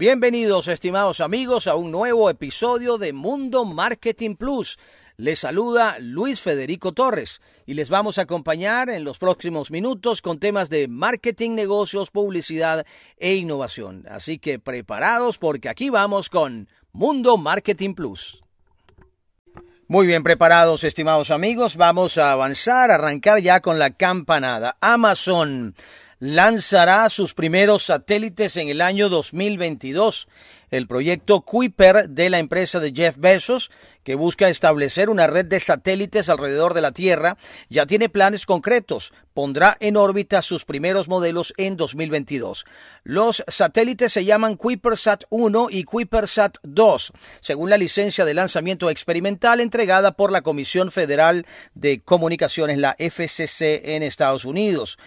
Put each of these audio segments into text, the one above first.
Bienvenidos, estimados amigos, a un nuevo episodio de Mundo Marketing Plus. Les saluda Luis Federico Torres y les vamos a acompañar en los próximos minutos con temas de marketing, negocios, publicidad e innovación. Así que preparados porque aquí vamos con Mundo Marketing Plus. Muy bien preparados, estimados amigos, vamos a avanzar, arrancar ya con la campanada. Amazon lanzará sus primeros satélites en el año 2022. El proyecto Kuiper de la empresa de Jeff Bezos, que busca establecer una red de satélites alrededor de la Tierra, ya tiene planes concretos. Pondrá en órbita sus primeros modelos en 2022. Los satélites se llaman KuiperSat 1 y KuiperSat 2, según la licencia de lanzamiento experimental entregada por la Comisión Federal de Comunicaciones, la FCC, en Estados Unidos.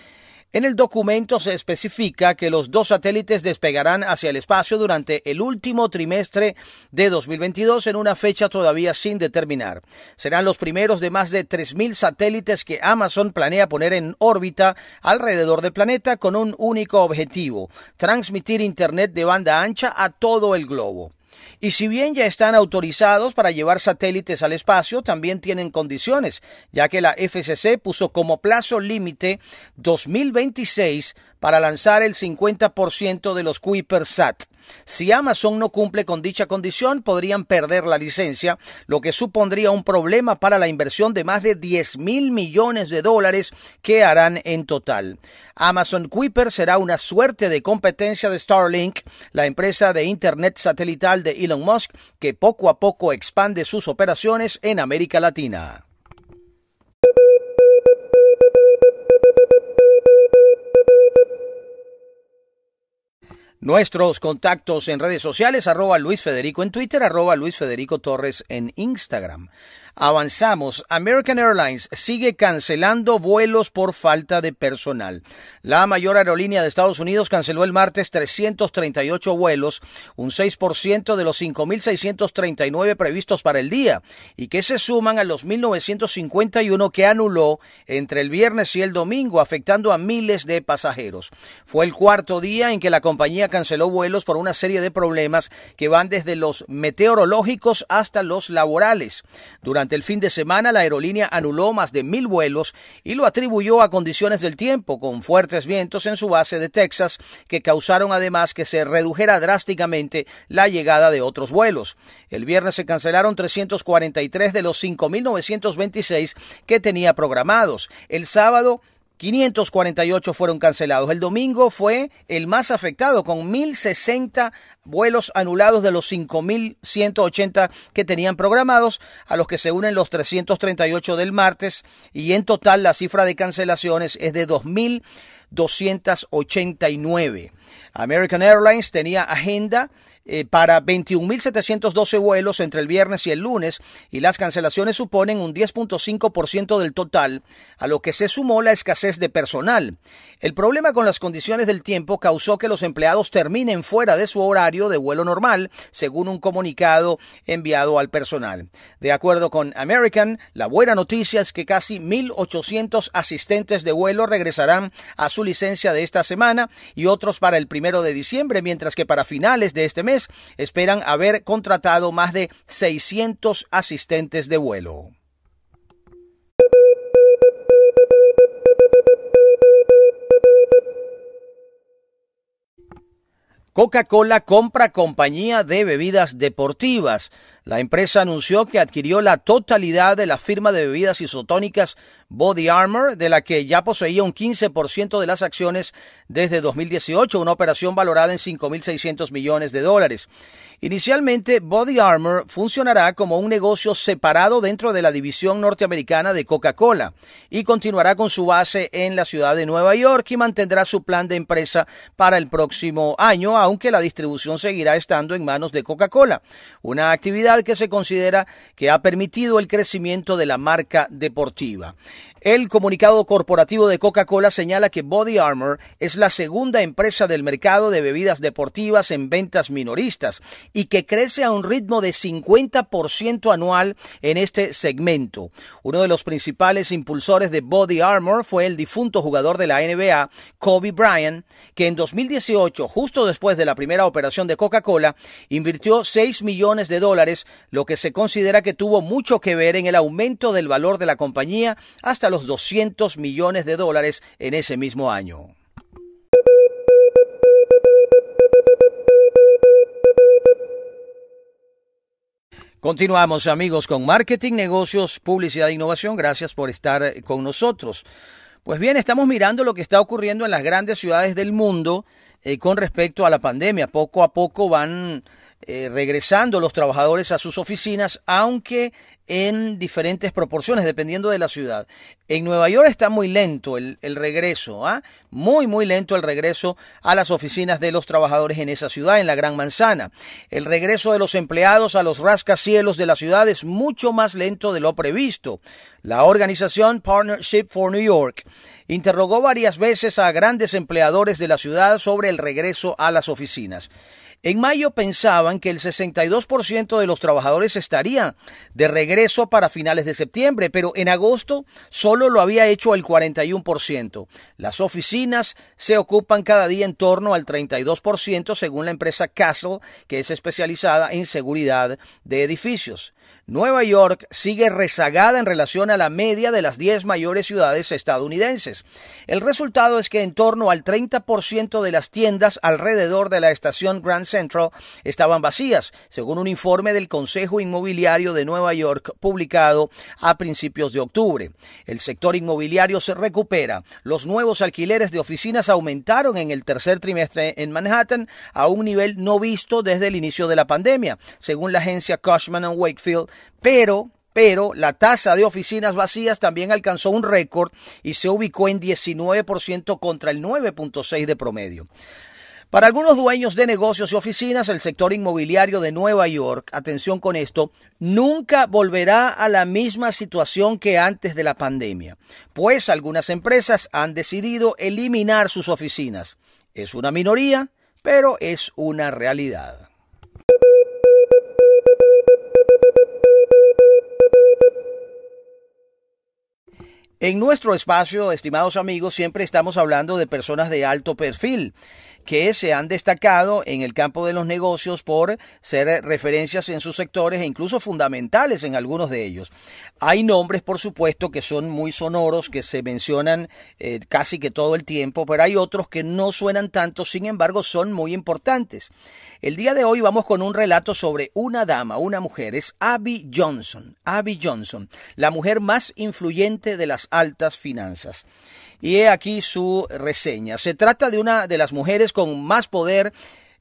En el documento se especifica que los dos satélites despegarán hacia el espacio durante el último trimestre de 2022 en una fecha todavía sin determinar. Serán los primeros de más de 3.000 satélites que Amazon planea poner en órbita alrededor del planeta con un único objetivo, transmitir Internet de banda ancha a todo el globo. Y si bien ya están autorizados para llevar satélites al espacio, también tienen condiciones, ya que la FCC puso como plazo límite 2026 para lanzar el 50% de los Kuipersat. Si Amazon no cumple con dicha condición, podrían perder la licencia, lo que supondría un problema para la inversión de más de 10 mil millones de dólares que harán en total. Amazon Kuiper será una suerte de competencia de Starlink, la empresa de Internet satelital de Elon Musk, que poco a poco expande sus operaciones en América Latina. Nuestros contactos en redes sociales, arroba Luis Federico en Twitter, arroba Luis Federico Torres en Instagram. Avanzamos. American Airlines sigue cancelando vuelos por falta de personal. La mayor aerolínea de Estados Unidos canceló el martes 338 vuelos, un 6% de los 5.639 previstos para el día, y que se suman a los 1.951 que anuló entre el viernes y el domingo, afectando a miles de pasajeros. Fue el cuarto día en que la compañía canceló vuelos por una serie de problemas que van desde los meteorológicos hasta los laborales. Durante durante el fin de semana, la aerolínea anuló más de mil vuelos y lo atribuyó a condiciones del tiempo, con fuertes vientos en su base de Texas, que causaron además que se redujera drásticamente la llegada de otros vuelos. El viernes se cancelaron 343 de los 5.926 que tenía programados. El sábado 548 fueron cancelados. El domingo fue el más afectado, con 1.060 vuelos anulados de los 5.180 que tenían programados, a los que se unen los 338 del martes, y en total la cifra de cancelaciones es de 2.289. American Airlines tenía agenda eh, para 21.712 vuelos entre el viernes y el lunes y las cancelaciones suponen un 10.5% del total, a lo que se sumó la escasez de personal. El problema con las condiciones del tiempo causó que los empleados terminen fuera de su horario de vuelo normal, según un comunicado enviado al personal. De acuerdo con American, la buena noticia es que casi 1.800 asistentes de vuelo regresarán a su licencia de esta semana y otros para el primero de diciembre, mientras que para finales de este mes esperan haber contratado más de 600 asistentes de vuelo. Coca-Cola compra compañía de bebidas deportivas. La empresa anunció que adquirió la totalidad de la firma de bebidas isotónicas Body Armor, de la que ya poseía un 15% de las acciones desde 2018, una operación valorada en 5.600 millones de dólares. Inicialmente, Body Armor funcionará como un negocio separado dentro de la división norteamericana de Coca-Cola y continuará con su base en la ciudad de Nueva York y mantendrá su plan de empresa para el próximo año, aunque la distribución seguirá estando en manos de Coca-Cola, una actividad que se considera que ha permitido el crecimiento de la marca deportiva. El comunicado corporativo de Coca-Cola señala que Body Armor es la segunda empresa del mercado de bebidas deportivas en ventas minoristas y que crece a un ritmo de 50% anual en este segmento. Uno de los principales impulsores de Body Armor fue el difunto jugador de la NBA, Kobe Bryant, que en 2018, justo después de la primera operación de Coca-Cola, invirtió 6 millones de dólares, lo que se considera que tuvo mucho que ver en el aumento del valor de la compañía hasta los 200 millones de dólares en ese mismo año. Continuamos amigos con marketing, negocios, publicidad e innovación. Gracias por estar con nosotros. Pues bien, estamos mirando lo que está ocurriendo en las grandes ciudades del mundo eh, con respecto a la pandemia. Poco a poco van eh, regresando los trabajadores a sus oficinas, aunque en diferentes proporciones, dependiendo de la ciudad. En Nueva York está muy lento el, regreso, ¿ah? muy, muy lento el regreso a las oficinas de los trabajadores en esa ciudad, en la Gran Manzana. El regreso de los empleados a los rascacielos de la ciudad es mucho más lento de lo previsto. La organización Partnership for New York interrogó varias veces a grandes empleadores de la ciudad sobre el regreso a las oficinas. En mayo pensaban que el 62% de los trabajadores estarían de regreso para finales de septiembre, pero en agosto solo lo había hecho el 41%. Las oficinas se ocupan cada día en torno al 32% según la empresa Castle, que es especializada en seguridad de edificios. Nueva York sigue rezagada en relación a la media de las 10 mayores ciudades estadounidenses. El resultado es que en torno al 30% de las tiendas alrededor de la estación Grand Central estaban vacías, según un informe del Consejo Inmobiliario de Nueva York publicado a principios de octubre. El sector inmobiliario se recupera. Los nuevos alquileres de oficinas aumentaron en el tercer trimestre en Manhattan a un nivel no visto desde el inicio de la pandemia, según la agencia Cushman Wakefield pero pero la tasa de oficinas vacías también alcanzó un récord y se ubicó en 19% contra el 9.6% de promedio. Para algunos dueños de negocios y oficinas, el sector inmobiliario de Nueva York, atención con esto, nunca volverá a la misma situación que antes de la pandemia, pues algunas empresas han decidido eliminar sus oficinas. Es una minoría, pero es una realidad. En nuestro espacio, estimados amigos, siempre estamos hablando de personas de alto perfil que se han destacado en el campo de los negocios por ser referencias en sus sectores e incluso fundamentales en algunos de ellos. Hay nombres, por supuesto, que son muy sonoros, que se mencionan eh, casi que todo el tiempo, pero hay otros que no suenan tanto, sin embargo, son muy importantes. El día de hoy vamos con un relato sobre una dama, una mujer, es Abby Johnson, Abby Johnson, la mujer más influyente de las altas finanzas. Y he aquí su reseña. Se trata de una de las mujeres con más poder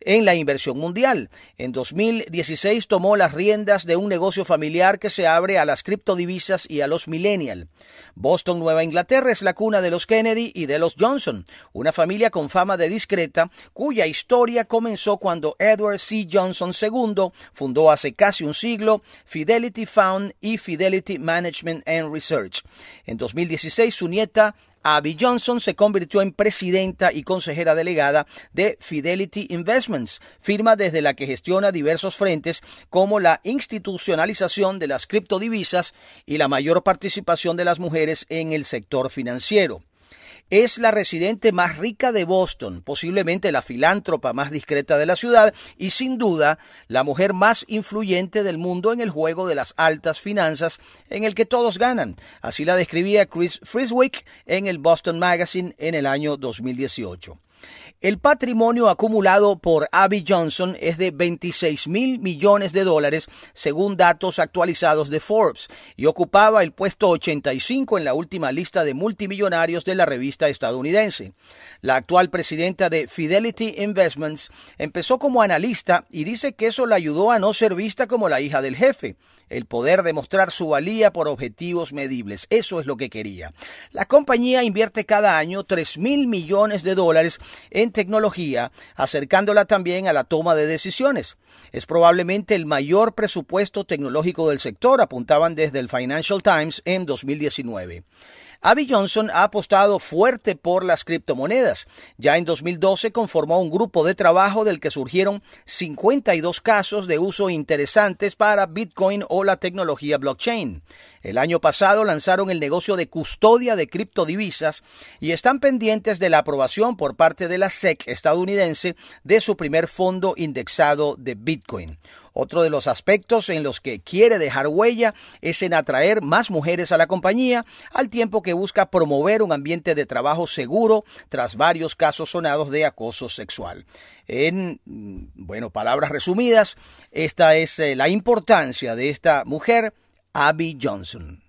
en la inversión mundial. En 2016 tomó las riendas de un negocio familiar que se abre a las criptodivisas y a los millennial. Boston, Nueva Inglaterra, es la cuna de los Kennedy y de los Johnson, una familia con fama de discreta, cuya historia comenzó cuando Edward C. Johnson II fundó hace casi un siglo Fidelity Fund y Fidelity Management and Research. En 2016 su nieta Abby Johnson se convirtió en presidenta y consejera delegada de Fidelity Investments, firma desde la que gestiona diversos frentes como la institucionalización de las criptodivisas y la mayor participación de las mujeres en el sector financiero. Es la residente más rica de Boston, posiblemente la filántropa más discreta de la ciudad y sin duda la mujer más influyente del mundo en el juego de las altas finanzas en el que todos ganan. Así la describía Chris Friswick en el Boston Magazine en el año 2018. El patrimonio acumulado por Abby Johnson es de 26 mil millones de dólares, según datos actualizados de Forbes, y ocupaba el puesto 85 en la última lista de multimillonarios de la revista estadounidense. La actual presidenta de Fidelity Investments empezó como analista y dice que eso la ayudó a no ser vista como la hija del jefe el poder demostrar su valía por objetivos medibles. Eso es lo que quería. La compañía invierte cada año 3 mil millones de dólares en tecnología, acercándola también a la toma de decisiones. Es probablemente el mayor presupuesto tecnológico del sector, apuntaban desde el Financial Times en 2019. Abby Johnson ha apostado fuerte por las criptomonedas. Ya en 2012 conformó un grupo de trabajo del que surgieron 52 casos de uso interesantes para Bitcoin o la tecnología blockchain. El año pasado lanzaron el negocio de custodia de criptodivisas y están pendientes de la aprobación por parte de la SEC estadounidense de su primer fondo indexado de Bitcoin. Otro de los aspectos en los que quiere dejar huella es en atraer más mujeres a la compañía, al tiempo que busca promover un ambiente de trabajo seguro tras varios casos sonados de acoso sexual. En, mm, bueno, palabras resumidas, esta es eh, la importancia de esta mujer, Abby Johnson.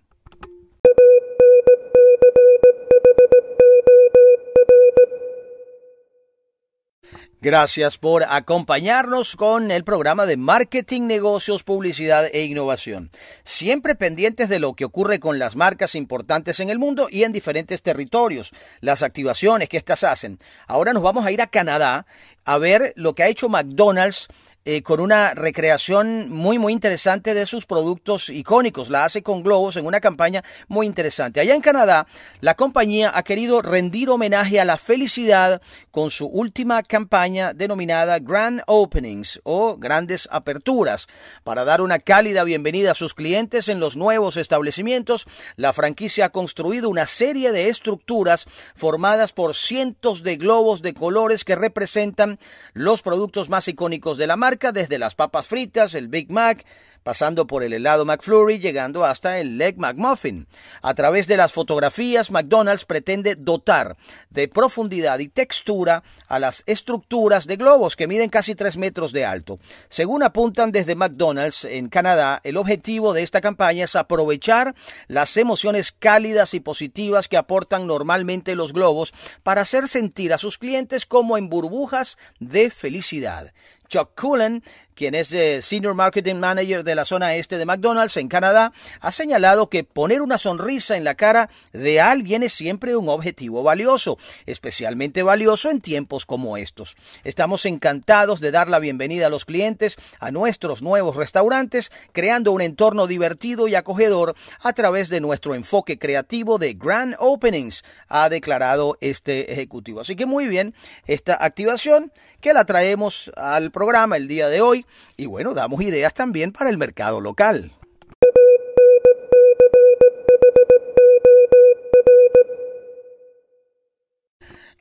Gracias por acompañarnos con el programa de Marketing, Negocios, Publicidad e Innovación. Siempre pendientes de lo que ocurre con las marcas importantes en el mundo y en diferentes territorios, las activaciones que éstas hacen. Ahora nos vamos a ir a Canadá a ver lo que ha hecho McDonald's eh, con una recreación muy muy interesante de sus productos icónicos. La hace con globos en una campaña muy interesante. Allá en Canadá, la compañía ha querido rendir homenaje a la felicidad con su última campaña denominada Grand Openings o Grandes Aperturas. Para dar una cálida bienvenida a sus clientes en los nuevos establecimientos, la franquicia ha construido una serie de estructuras formadas por cientos de globos de colores que representan los productos más icónicos de la marca desde las papas fritas, el Big Mac, pasando por el helado McFlurry, llegando hasta el Leg McMuffin. A través de las fotografías, McDonald's pretende dotar de profundidad y textura a las estructuras de globos que miden casi 3 metros de alto. Según apuntan desde McDonald's en Canadá, el objetivo de esta campaña es aprovechar las emociones cálidas y positivas que aportan normalmente los globos para hacer sentir a sus clientes como en burbujas de felicidad. Jock Coolin, quien es eh, Senior Marketing Manager de la zona este de McDonald's en Canadá, ha señalado que poner una sonrisa en la cara de alguien es siempre un objetivo valioso, especialmente valioso en tiempos como estos. Estamos encantados de dar la bienvenida a los clientes a nuestros nuevos restaurantes, creando un entorno divertido y acogedor a través de nuestro enfoque creativo de Grand Openings, ha declarado este ejecutivo. Así que muy bien, esta activación que la traemos al programa el día de hoy y bueno, damos ideas también para el mercado local.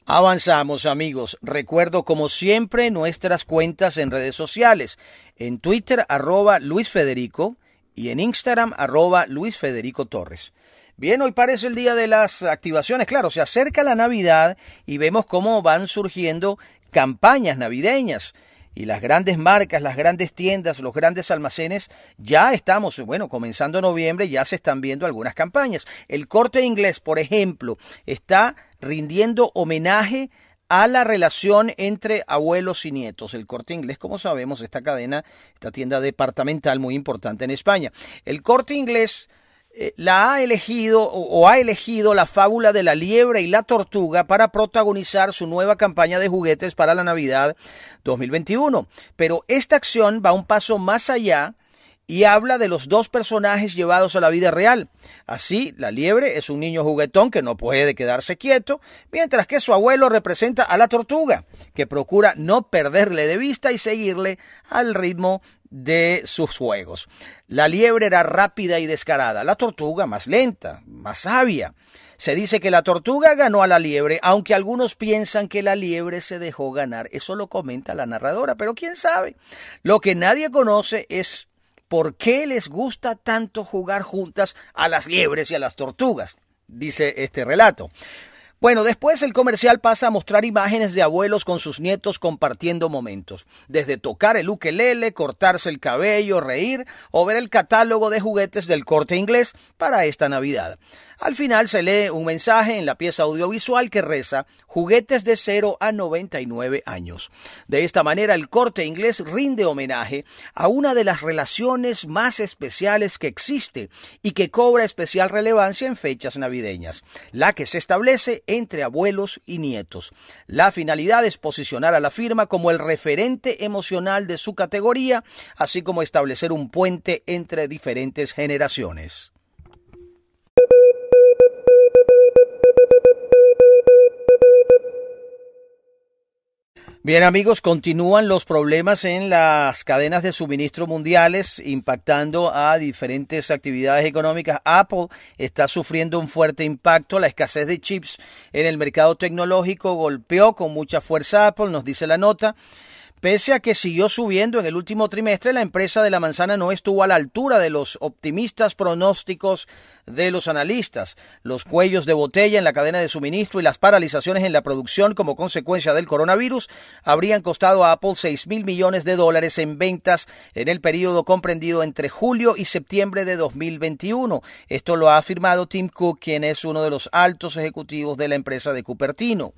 Avanzamos amigos. Recuerdo como siempre nuestras cuentas en redes sociales. En Twitter arroba Luis Federico y en Instagram arroba Luis Federico Torres. Bien, hoy parece el día de las activaciones. Claro, se acerca la Navidad y vemos cómo van surgiendo campañas navideñas y las grandes marcas, las grandes tiendas, los grandes almacenes, ya estamos, bueno, comenzando noviembre, ya se están viendo algunas campañas. El corte inglés, por ejemplo, está rindiendo homenaje a la relación entre abuelos y nietos. El corte inglés, como sabemos, esta cadena, esta tienda departamental muy importante en España. El corte inglés eh, la ha elegido o ha elegido la fábula de la liebre y la tortuga para protagonizar su nueva campaña de juguetes para la Navidad 2021. Pero esta acción va un paso más allá y habla de los dos personajes llevados a la vida real. Así, la liebre es un niño juguetón que no puede quedarse quieto, mientras que su abuelo representa a la tortuga, que procura no perderle de vista y seguirle al ritmo de sus juegos. La liebre era rápida y descarada, la tortuga más lenta, más sabia. Se dice que la tortuga ganó a la liebre, aunque algunos piensan que la liebre se dejó ganar. Eso lo comenta la narradora, pero quién sabe. Lo que nadie conoce es por qué les gusta tanto jugar juntas a las liebres y a las tortugas, dice este relato. Bueno, después el comercial pasa a mostrar imágenes de abuelos con sus nietos compartiendo momentos, desde tocar el ukelele, cortarse el cabello, reír o ver el catálogo de juguetes del corte inglés para esta Navidad. Al final se lee un mensaje en la pieza audiovisual que reza juguetes de 0 a 99 años. De esta manera el corte inglés rinde homenaje a una de las relaciones más especiales que existe y que cobra especial relevancia en fechas navideñas, la que se establece entre abuelos y nietos. La finalidad es posicionar a la firma como el referente emocional de su categoría, así como establecer un puente entre diferentes generaciones. Bien amigos, continúan los problemas en las cadenas de suministro mundiales impactando a diferentes actividades económicas. Apple está sufriendo un fuerte impacto. La escasez de chips en el mercado tecnológico golpeó con mucha fuerza Apple, nos dice la nota. Pese a que siguió subiendo en el último trimestre, la empresa de la manzana no estuvo a la altura de los optimistas pronósticos de los analistas. Los cuellos de botella en la cadena de suministro y las paralizaciones en la producción como consecuencia del coronavirus habrían costado a Apple 6 mil millones de dólares en ventas en el periodo comprendido entre julio y septiembre de 2021. Esto lo ha afirmado Tim Cook, quien es uno de los altos ejecutivos de la empresa de Cupertino.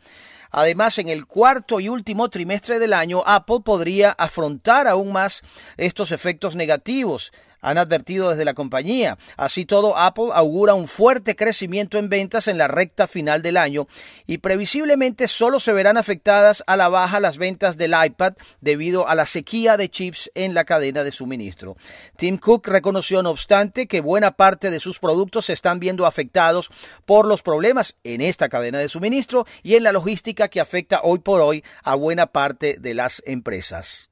Además, en el cuarto y último trimestre del año, Apple podría afrontar aún más estos efectos negativos han advertido desde la compañía. Así todo, Apple augura un fuerte crecimiento en ventas en la recta final del año y previsiblemente solo se verán afectadas a la baja las ventas del iPad debido a la sequía de chips en la cadena de suministro. Tim Cook reconoció, no obstante, que buena parte de sus productos se están viendo afectados por los problemas en esta cadena de suministro y en la logística que afecta hoy por hoy a buena parte de las empresas.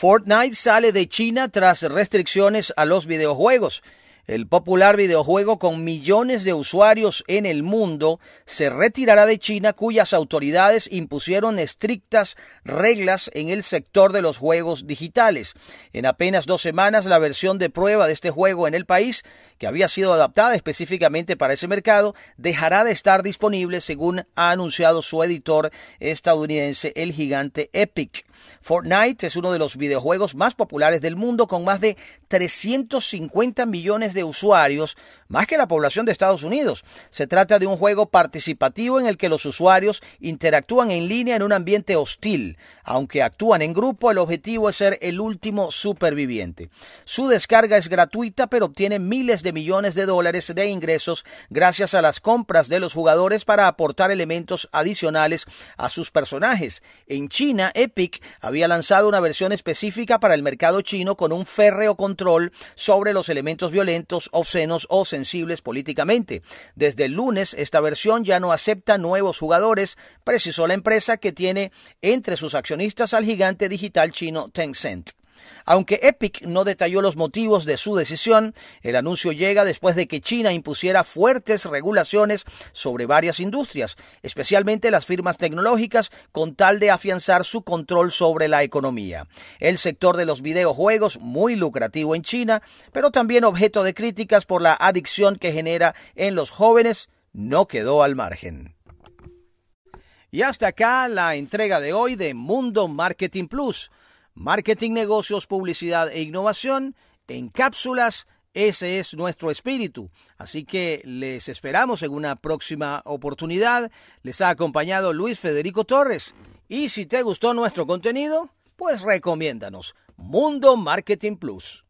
Fortnite sale de China tras restricciones a los videojuegos. El popular videojuego con millones de usuarios en el mundo se retirará de China cuyas autoridades impusieron estrictas reglas en el sector de los juegos digitales. En apenas dos semanas la versión de prueba de este juego en el país, que había sido adaptada específicamente para ese mercado, dejará de estar disponible según ha anunciado su editor estadounidense, el gigante Epic. Fortnite es uno de los videojuegos más populares del mundo con más de 350 millones de usuarios, más que la población de Estados Unidos. Se trata de un juego participativo en el que los usuarios interactúan en línea en un ambiente hostil. Aunque actúan en grupo, el objetivo es ser el último superviviente. Su descarga es gratuita, pero obtiene miles de millones de dólares de ingresos gracias a las compras de los jugadores para aportar elementos adicionales a sus personajes. En China, Epic había lanzado una versión específica para el mercado chino con un férreo control sobre los elementos violentos, obscenos o sensibles políticamente. Desde el lunes, esta versión ya no acepta nuevos jugadores, precisó la empresa que tiene entre sus accionistas al gigante digital chino Tencent. Aunque Epic no detalló los motivos de su decisión, el anuncio llega después de que China impusiera fuertes regulaciones sobre varias industrias, especialmente las firmas tecnológicas, con tal de afianzar su control sobre la economía. El sector de los videojuegos, muy lucrativo en China, pero también objeto de críticas por la adicción que genera en los jóvenes, no quedó al margen. Y hasta acá la entrega de hoy de Mundo Marketing Plus marketing, negocios, publicidad e innovación en cápsulas. Ese es nuestro espíritu. Así que les esperamos en una próxima oportunidad. Les ha acompañado Luis Federico Torres. Y si te gustó nuestro contenido, pues recomiéndanos Mundo Marketing Plus.